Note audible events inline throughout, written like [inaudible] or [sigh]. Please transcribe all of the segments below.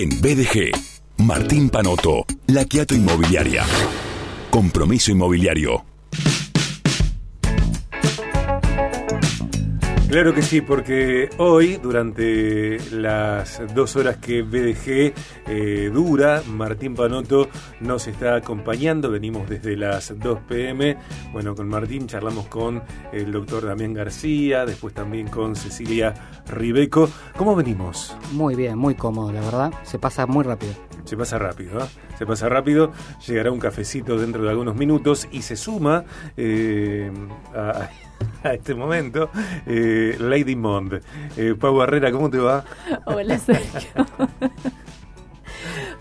En BDG, Martín Panoto, La Quiato Inmobiliaria. Compromiso inmobiliario. Claro que sí, porque hoy, durante las dos horas que BDG eh, dura, Martín Panoto nos está acompañando. Venimos desde las 2 pm. Bueno, con Martín charlamos con el doctor Damián García, después también con Cecilia Ribeco. ¿Cómo venimos? Muy bien, muy cómodo, la verdad. Se pasa muy rápido. Se pasa rápido, ¿eh? Se pasa rápido. Llegará un cafecito dentro de algunos minutos y se suma eh, a [laughs] a este momento, eh, Lady Mond. Eh, Pau Barrera, ¿cómo te va? Hola, Sergio. [laughs]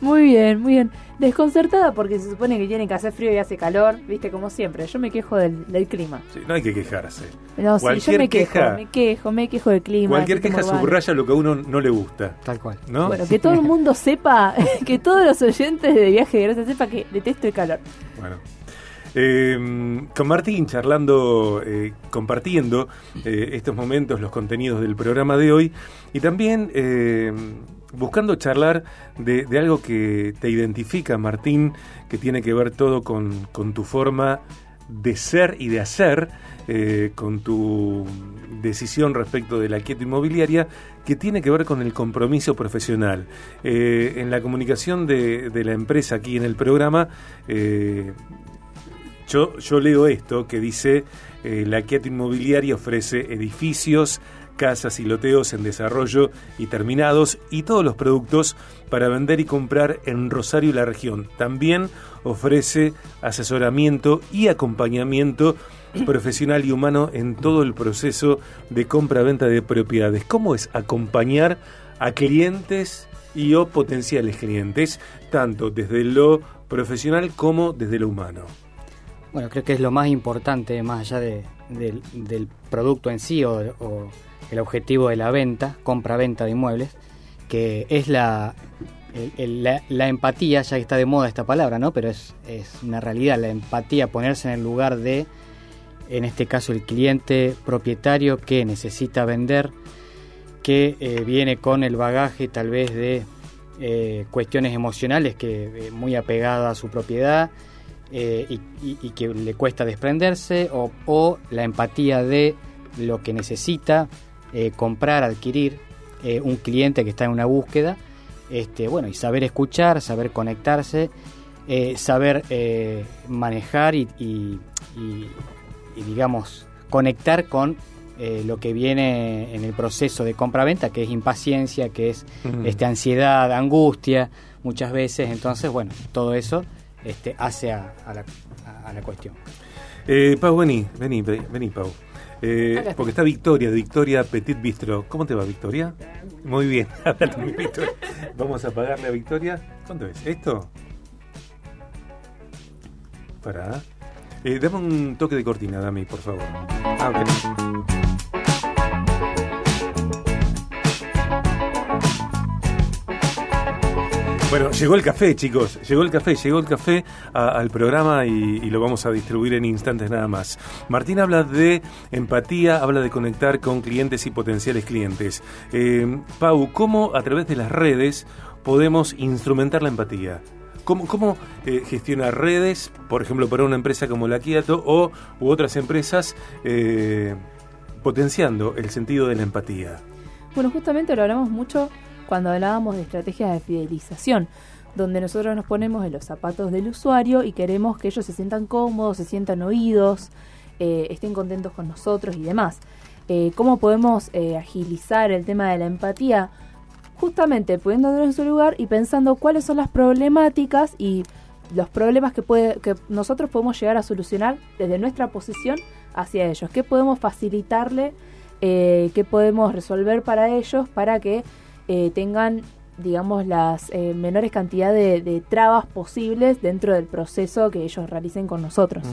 muy bien, muy bien. Desconcertada porque se supone que tiene que hacer frío y hace calor, viste, como siempre. Yo me quejo del, clima. Sí, no hay que quejarse. No, sí, yo me quejo, me quejo, me quejo del clima. Cualquier queja subraya lo que a uno no le gusta. Tal cual. ¿no? Bueno, que todo el mundo sepa, [laughs] que todos los oyentes de Viaje de Gracia sepa que detesto el calor. Bueno. Eh, con Martín charlando, eh, compartiendo eh, estos momentos, los contenidos del programa de hoy y también eh, buscando charlar de, algo que te identifica, Martín, que tiene que ver todo con, tu forma de ser y de hacer, con tu decisión respecto de la quieta inmobiliaria, que tiene que ver con el compromiso profesional. en la comunicación de, la empresa aquí en el programa, yo, leo esto que dice, eh, la Quieta Inmobiliaria ofrece edificios, casas y loteos en desarrollo y terminados y todos los productos para vender y comprar en Rosario y la región. También ofrece asesoramiento y acompañamiento profesional y humano en todo el proceso de compra-venta de propiedades. ¿Cómo es acompañar a clientes y o potenciales clientes, tanto desde lo profesional como desde lo humano? Bueno, creo que es lo más importante, más allá del producto en sí o, el objetivo de la venta, compra-venta de inmuebles, que es la, empatía, ya que está de moda esta palabra, ¿no? Pero es, una realidad, la empatía, ponerse en el lugar de, en este caso, el cliente propietario que necesita vender, que eh, viene con el bagaje tal vez de eh, cuestiones emocionales que eh, muy apegada a su propiedad eh, y, que le cuesta desprenderse o, la empatía de lo que necesita eh, comprar, adquirir eh, un cliente que está en una búsqueda, este, bueno, y saber escuchar, saber conectarse, saber manejar y, digamos, conectar con lo que viene en el proceso de compra-venta, que es impaciencia, que es este, ansiedad, angustia, muchas veces. Entonces, bueno, todo eso este, hace a, la, cuestión. Eh, Pau, vení, vení, vení, Pau. Eh, porque está Victoria, de Victoria Petit Bistro. ¿Cómo te va, Victoria? Muy bien. [laughs] Vamos a pagarle a Victoria. ¿Cuánto es? ¿Esto? Para. Eh, dame un toque de cortina, dame, por favor. Ah, Bueno, llegó el café, chicos. Llegó el café, llegó el café al programa y, lo vamos a distribuir en instantes nada más. Martín habla de empatía, habla de conectar con clientes y potenciales clientes. Eh, Pau, ¿cómo a través de las redes podemos instrumentar la empatía? ¿Cómo, cómo eh, gestionar redes, por ejemplo, para una empresa como la Kiato o u otras empresas, eh, potenciando el sentido de la empatía? Bueno, justamente lo hablamos mucho cuando hablábamos de estrategias de fidelización, donde nosotros nos ponemos en los zapatos del usuario y queremos que ellos se sientan cómodos, se sientan oídos, eh, estén contentos con nosotros y demás. Eh, ¿Cómo podemos eh, agilizar el tema de la empatía? Justamente poniéndonos en su lugar y pensando cuáles son las problemáticas y los problemas que, puede, que nosotros podemos llegar a solucionar desde nuestra posición hacia ellos. ¿Qué podemos facilitarle? ¿Qué podemos resolver para ellos para que eh, tengan digamos las eh, menores cantidades de, trabas posibles dentro del proceso que ellos realicen con nosotros.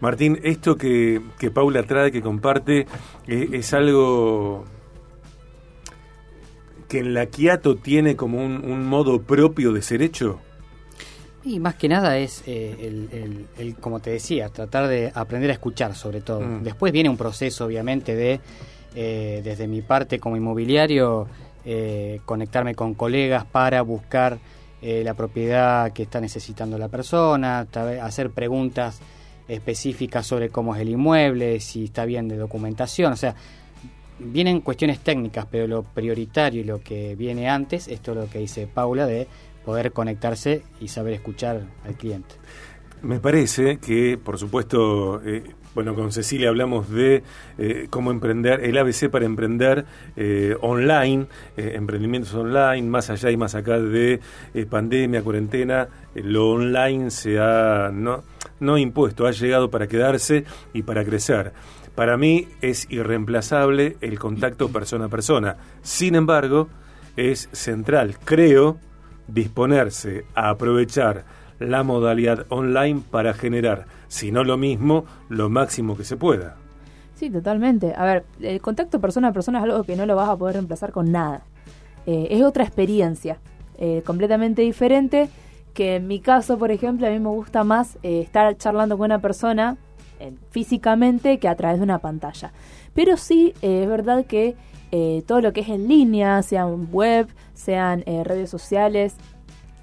Martín, esto que, Paula trae, que comparte, eh, es algo que en la Quiato tiene como un, modo propio de ser hecho. Y más que nada es, el, como te decía, tratar de aprender a escuchar sobre todo. Mm. Después viene un proceso, obviamente, de eh, desde mi parte como inmobiliario, eh, conectarme con colegas para buscar eh, la propiedad que está necesitando la persona, hacer preguntas específicas sobre cómo es el inmueble, si está bien de documentación, o sea, vienen cuestiones técnicas, pero lo prioritario y lo que viene antes, esto es lo que dice Paula, de poder conectarse y saber escuchar al cliente. Me parece que, por supuesto, eh, bueno, con Cecilia hablamos de eh, cómo emprender, el ABC para emprender eh, online, emprendimientos online, más allá y más acá de pandemia, cuarentena, lo online se ha no, no impuesto, ha llegado para quedarse y para crecer. Para mí es irreemplazable el contacto persona a persona. Sin embargo, es central, creo, disponerse a aprovechar la modalidad online para generar, si no lo mismo, lo máximo que se pueda. Sí, totalmente. A ver, el contacto persona a persona es algo que no lo vas a poder reemplazar con nada. Eh, es otra experiencia, eh, completamente diferente, que en mi caso, por ejemplo, a mí me gusta más eh, estar charlando con una persona físicamente que a través de una pantalla. Pero sí, es verdad que todo lo que es en línea, sean web, sean redes sociales,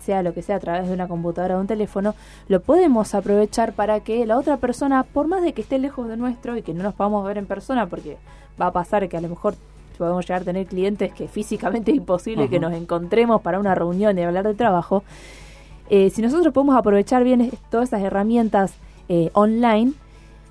sea lo que sea a través de una computadora o un teléfono, lo podemos aprovechar para que la otra persona, por más de que esté lejos de nuestro y que no nos podamos ver en persona, porque va a pasar que a lo mejor podemos llegar a tener clientes que físicamente es imposible que nos encontremos para una reunión y hablar de trabajo, eh, si nosotros podemos aprovechar bien todas esas herramientas eh, online,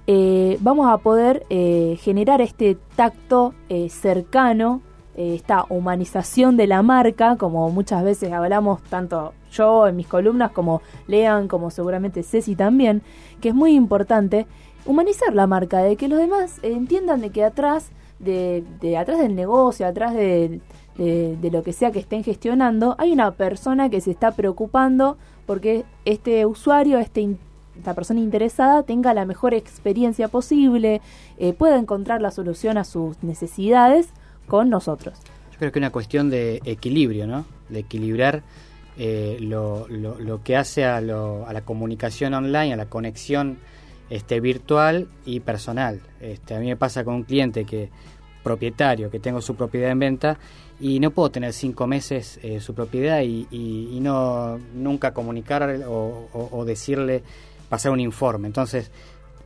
eh, vamos a poder generar este tacto cercano esta humanización de la marca, como muchas veces hablamos tanto yo en mis columnas como Lean, como seguramente Ceci también, que es muy importante humanizar la marca, de que los demás entiendan de que atrás de, atrás del negocio, atrás de, de, lo que sea que estén gestionando, hay una persona que se está preocupando porque este usuario, este esta persona interesada tenga la mejor experiencia posible, eh, pueda encontrar la solución a sus necesidades con nosotros. Yo creo que es una cuestión de equilibrio, ¿no? De equilibrar eh, lo, lo, que hace a, a, la comunicación online, a la conexión este, virtual y personal. Este, a mí me pasa con un cliente que propietario, que tengo su propiedad en venta y no puedo tener cinco meses eh, su propiedad y, y, no nunca comunicar o, o, decirle, pasar un informe. Entonces,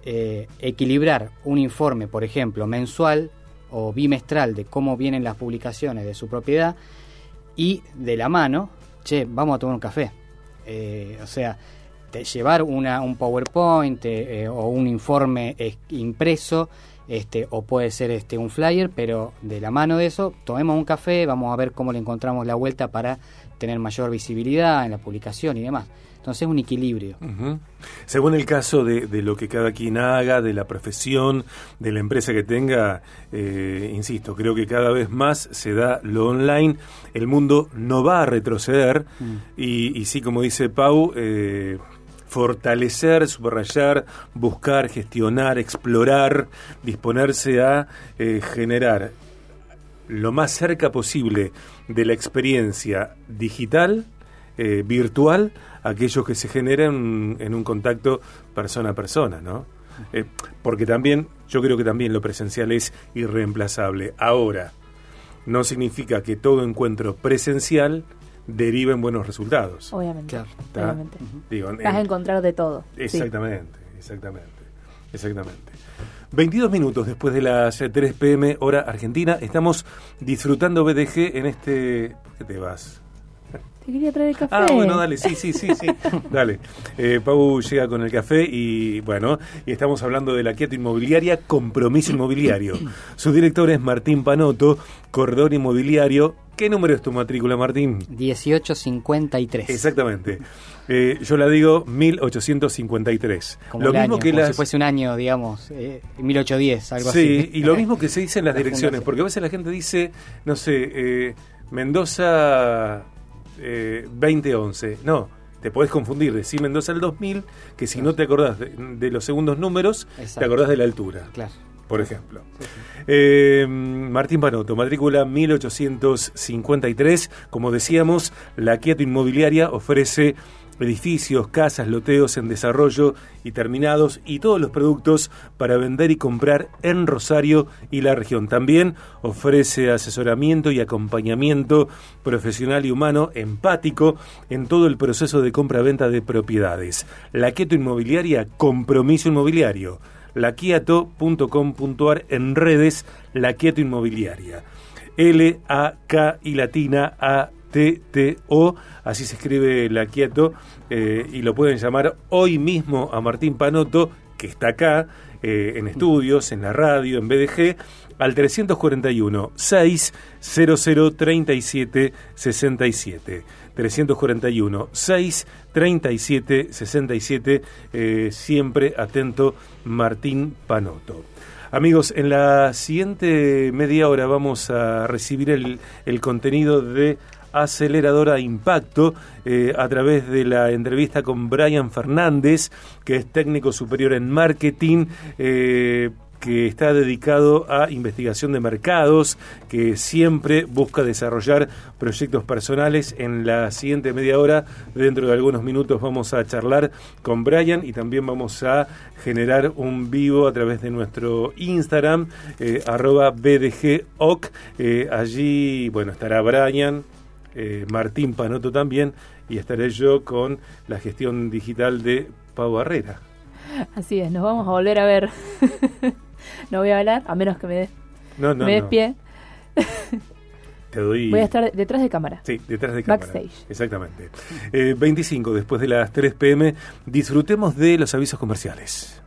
eh, equilibrar un informe, por ejemplo, mensual o bimestral de cómo vienen las publicaciones de su propiedad y de la mano, che, vamos a tomar un café. Eh, o sea, llevar una, un PowerPoint eh, o un informe impreso, este, o puede ser este, un flyer, pero de la mano de eso, tomemos un café, vamos a ver cómo le encontramos la vuelta para tener mayor visibilidad en la publicación y demás. Entonces es un equilibrio. Según el caso de, lo que cada quien haga, de la profesión, de la empresa que tenga, eh, insisto, creo que cada vez más se da lo online. El mundo no va a retroceder mm. y, sí, como dice Pau, eh, fortalecer, subrayar, buscar, gestionar, explorar, disponerse a eh, generar lo más cerca posible de la experiencia digital, virtual, aquellos que se generan en un contacto persona a persona, ¿no? Eh, porque también, yo creo que también lo presencial es irreemplazable. Ahora, no significa que todo encuentro presencial derive en buenos resultados. Obviamente. obviamente. Vas a encontrar de todo. Exactamente, exactamente, exactamente. 22 minutos después de las 3 pm hora argentina, estamos disfrutando BDG en este... ¿Por qué te vas? Te quería traer el café. Ah, bueno, dale, sí, sí, sí, sí. [laughs] dale. Eh, Pau llega con el café y bueno, y estamos hablando de la Quieto Inmobiliaria Compromiso Inmobiliario. [clears throat] Su director es Martín Panoto, corredor inmobiliario. ¿Qué número es tu matrícula, Martín? 1853. Exactamente. Eh, yo la digo 1853. Como lo mismo que como si fuese un año, digamos, eh, 1810, algo así. Sí, y lo mismo que se dice en las [laughs] direcciones, porque a veces la gente dice, no sé, eh, Mendoza 2011. Eh, no, te podés confundir. Decí Mendoza el 2000, que si no te acordás de, los segundos números, te acordás de la altura. Claro. Por ejemplo. Eh, Martín Panoto, matrícula 1853. Como decíamos, la Quieto Inmobiliaria ofrece edificios, casas, loteos en desarrollo y terminados y todos los productos para vender y comprar en Rosario y la región. También ofrece asesoramiento y acompañamiento profesional y humano empático en todo el proceso de compra-venta de propiedades. La Quieto Inmobiliaria, compromiso inmobiliario. laquieto.com.ar en redes La Quieto Inmobiliaria. L-A-K y latina A T-T-O, así se escribe la Quieto, eh, y lo pueden llamar hoy mismo a Martín Panoto, que está acá, eh, en estudios, en la radio, en BDG, al 341 600 37 67. 341 637 67, siempre atento Martín Panoto. Amigos, en la siguiente media hora vamos a recibir el contenido de aceleradora Impacto eh, a través de la entrevista con Brian Fernández, que es técnico superior en marketing. Eh, que está dedicado a investigación de mercados, que siempre busca desarrollar proyectos personales. En la siguiente media hora, dentro de algunos minutos, vamos a charlar con Brian y también vamos a generar un vivo a través de nuestro Instagram, eh, arroba BDGOC. allí, bueno, estará Brian, eh, Martín Panoto también, y estaré yo con la gestión digital de Pau Barrera. Así es, nos vamos a volver a ver. [laughs] no voy a hablar, a menos que me des, no, no, me des no. pie. Te doy... Voy a estar detrás de cámara. Sí, detrás de cámara. Backstage. Exactamente. Eh, 25, después de las 3 pm, disfrutemos de los avisos comerciales.